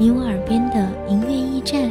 你我耳边的音乐驿站，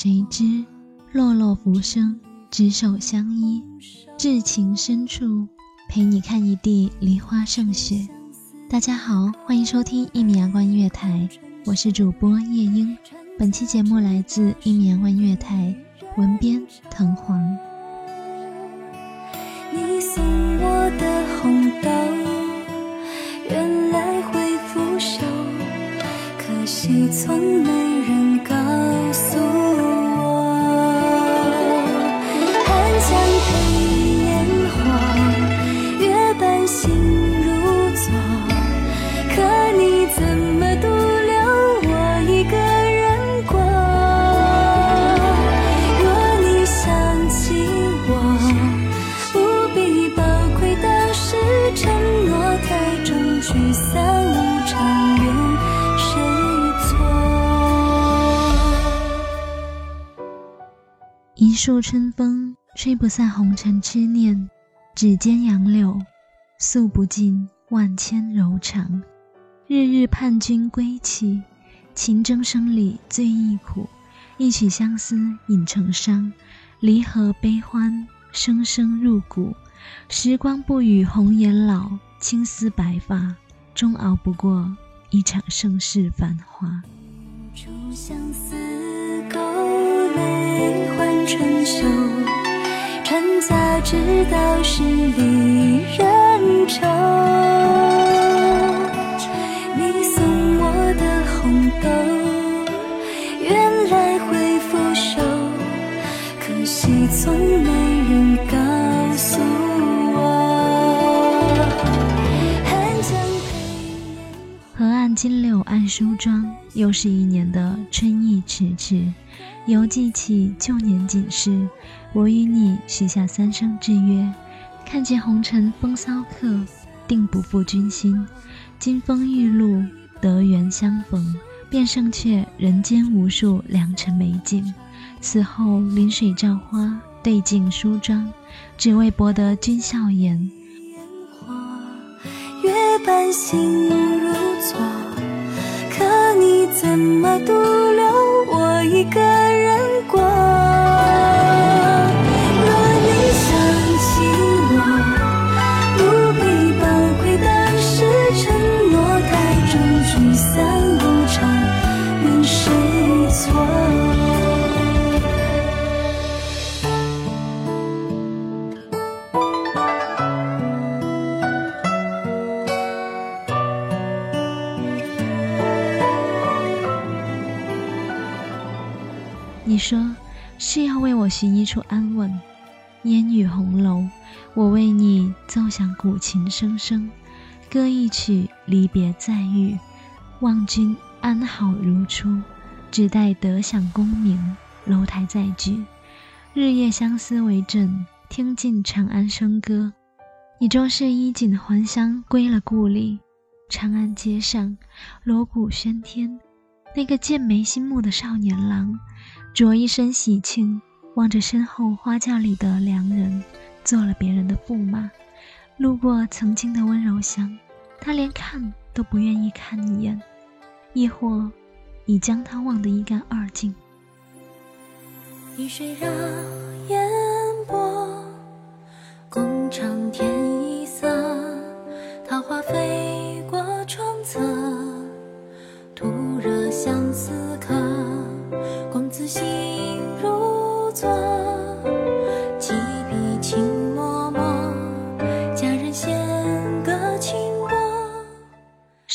谁知？落落浮生，执手相依。至情深处，陪你看一地梨花胜雪。大家好，欢迎收听一米阳光音乐台，我是主播夜莺。本期节目来自一米阳光音乐台，文编藤黄。你送我的红豆，原来会腐朽，可惜从一树春风吹不散红尘痴念，指尖杨柳诉不尽万千柔肠。日日盼君归期，情争生里最易苦。一曲相思引成伤，离合悲欢声声入骨。时光不语红颜老，青丝白发终熬不过一场盛世繁华。相思，泪换春秋。传家之道是离人愁。你送我的红豆，原来会腐朽，可惜从没人告诉我。寒江配烟河岸金柳暗梳妆，又是一年的春意迟迟。犹记起旧年锦事，我与你许下三生之约。看见红尘风骚客，定不负君心。金风玉露，得缘相逢，便胜却人间无数良辰美景。此后临水照花，对镜梳妆，只为博得君笑颜。月半心如昨，可你怎么独留我一个说是要为我寻一处安稳，烟雨红楼，我为你奏响古琴声声，歌一曲离别再遇，望君安好如初，只待得享功名，楼台再聚，日夜相思为证，听尽长安笙歌。你终是衣锦还乡，归了故里。长安街上，锣鼓喧天，那个剑眉星目的少年郎，着一身喜庆，望着身后花轿里的良人，做了别人的驸马。路过曾经的温柔乡，他连看都不愿意看一眼，亦或已将他忘得一干二净。雨水绕烟波，共长天一色，桃花飞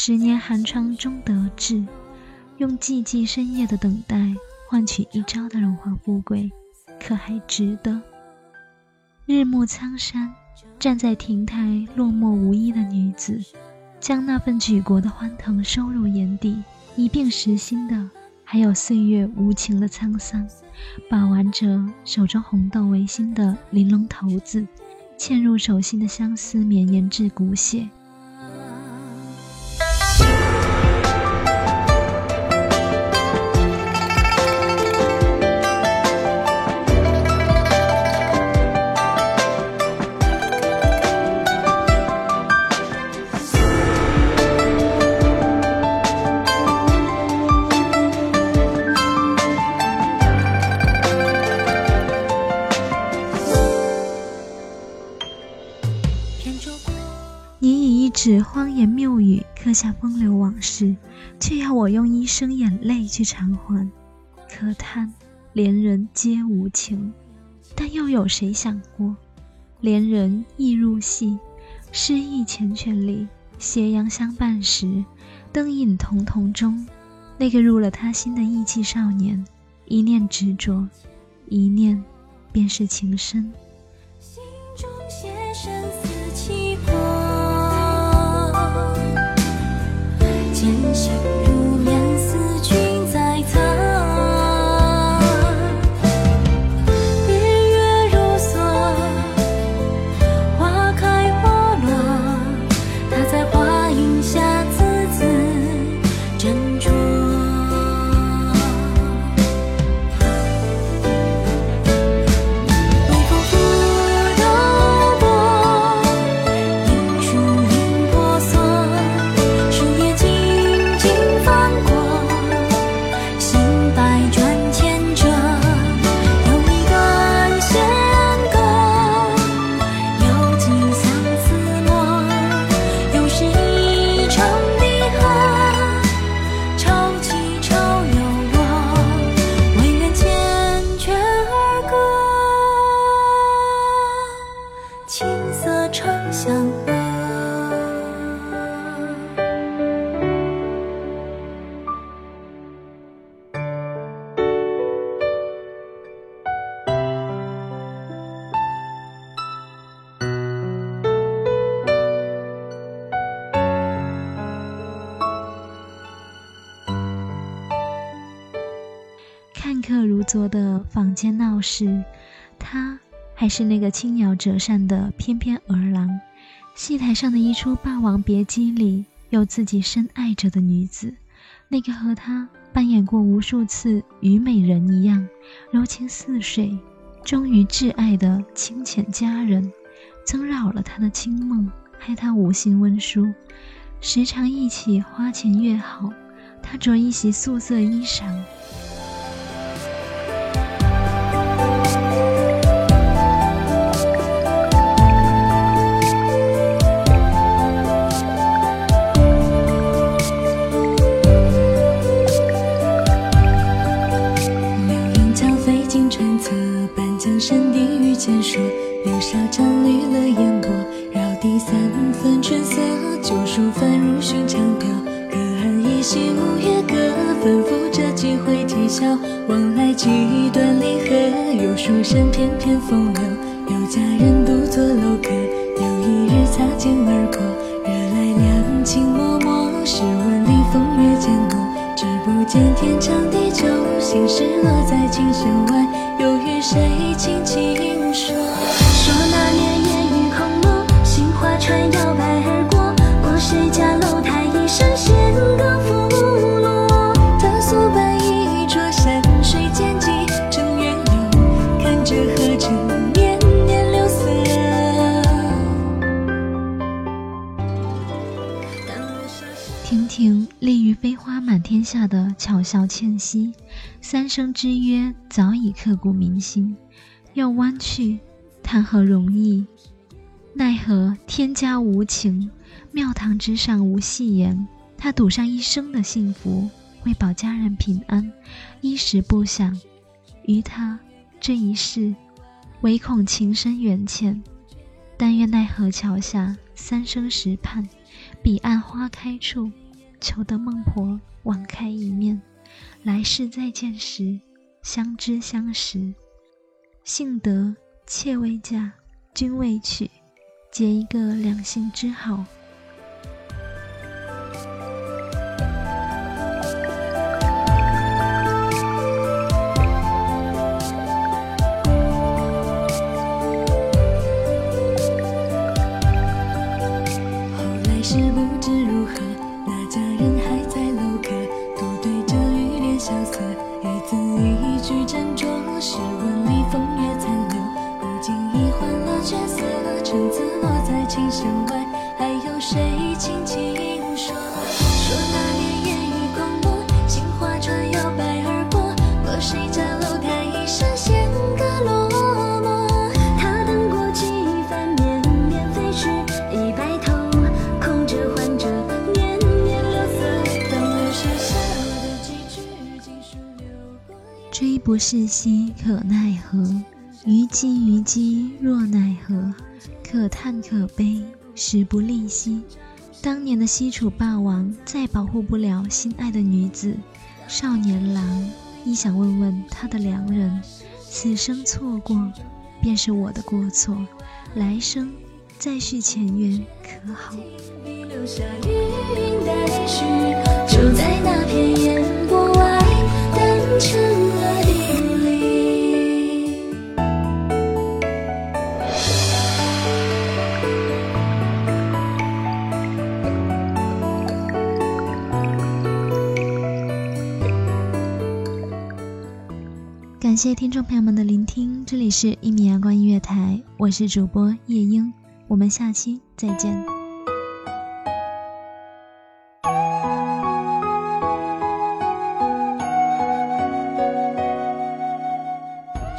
十年寒窗终得志，用寂寂深夜的等待换取一朝的荣华富贵，可还值得？日暮苍山，站在亭台落寞无依的女子，将那份举国的欢腾收入眼底，一并实心的，还有岁月无情的沧桑。把玩着手中红豆为心的玲珑骰子，嵌入手心的相思绵延至骨血。以一纸荒言谬语刻下风流往事，却要我用一生眼泪去偿还。可叹连人皆无情，但又有谁想过，连人亦入戏？诗意缱绻里，斜阳相伴时，灯影彤彤中，那个入了他心的意气少年，一念执着，一念便是情深。心中写生看客如昨的坊间闹事，他还是那个轻摇折扇的翩翩儿郎。戏台上的一出《霸王别姬》里，有自己深爱着的女子，那个和他扮演过无数次虞美人一样柔情似水、忠于挚爱的清浅佳人，曾扰了他的清梦，害他无心温书。时常忆起花前月好，他着一袭素色衣裳。地遇见说，流沙沾绿了烟波，绕堤三分春色，旧书翻入寻常调。隔岸依稀五月歌，反复着几回啼笑，往来几段离合。有书生翩翩风流，有佳人独坐楼阁。有一日擦肩而过，惹来两情脉脉。试问里风月渐浓，只不见天长地久。心事落在琴弦外，又与谁轻轻亭亭立于飞花满天下的巧笑倩兮，三生之约早已刻骨铭心。要弯去，谈何容易？奈何天家无情，庙堂之上无戏言。他赌上一生的幸福，为保家人平安，衣食不想。于他这一世，唯恐情深缘浅。但愿奈何桥下三生石畔，彼岸花开处，求得孟婆网开一面。来世再见时，相知相识。幸得妾未嫁，君未娶，结一个两性之好。不是兮可奈何，虞姬虞姬若奈何？可叹可悲，时不利兮。当年的西楚霸王再保护不了心爱的女子，少年郎亦想问问他的良人，此生错过，便是我的过错，来生再续前缘，可好？笔留下云淡去，就在那片烟波成了。感谢听众朋友们的聆听，这里是《一米阳光音乐台》，我是主播夜莺，我们下期再见。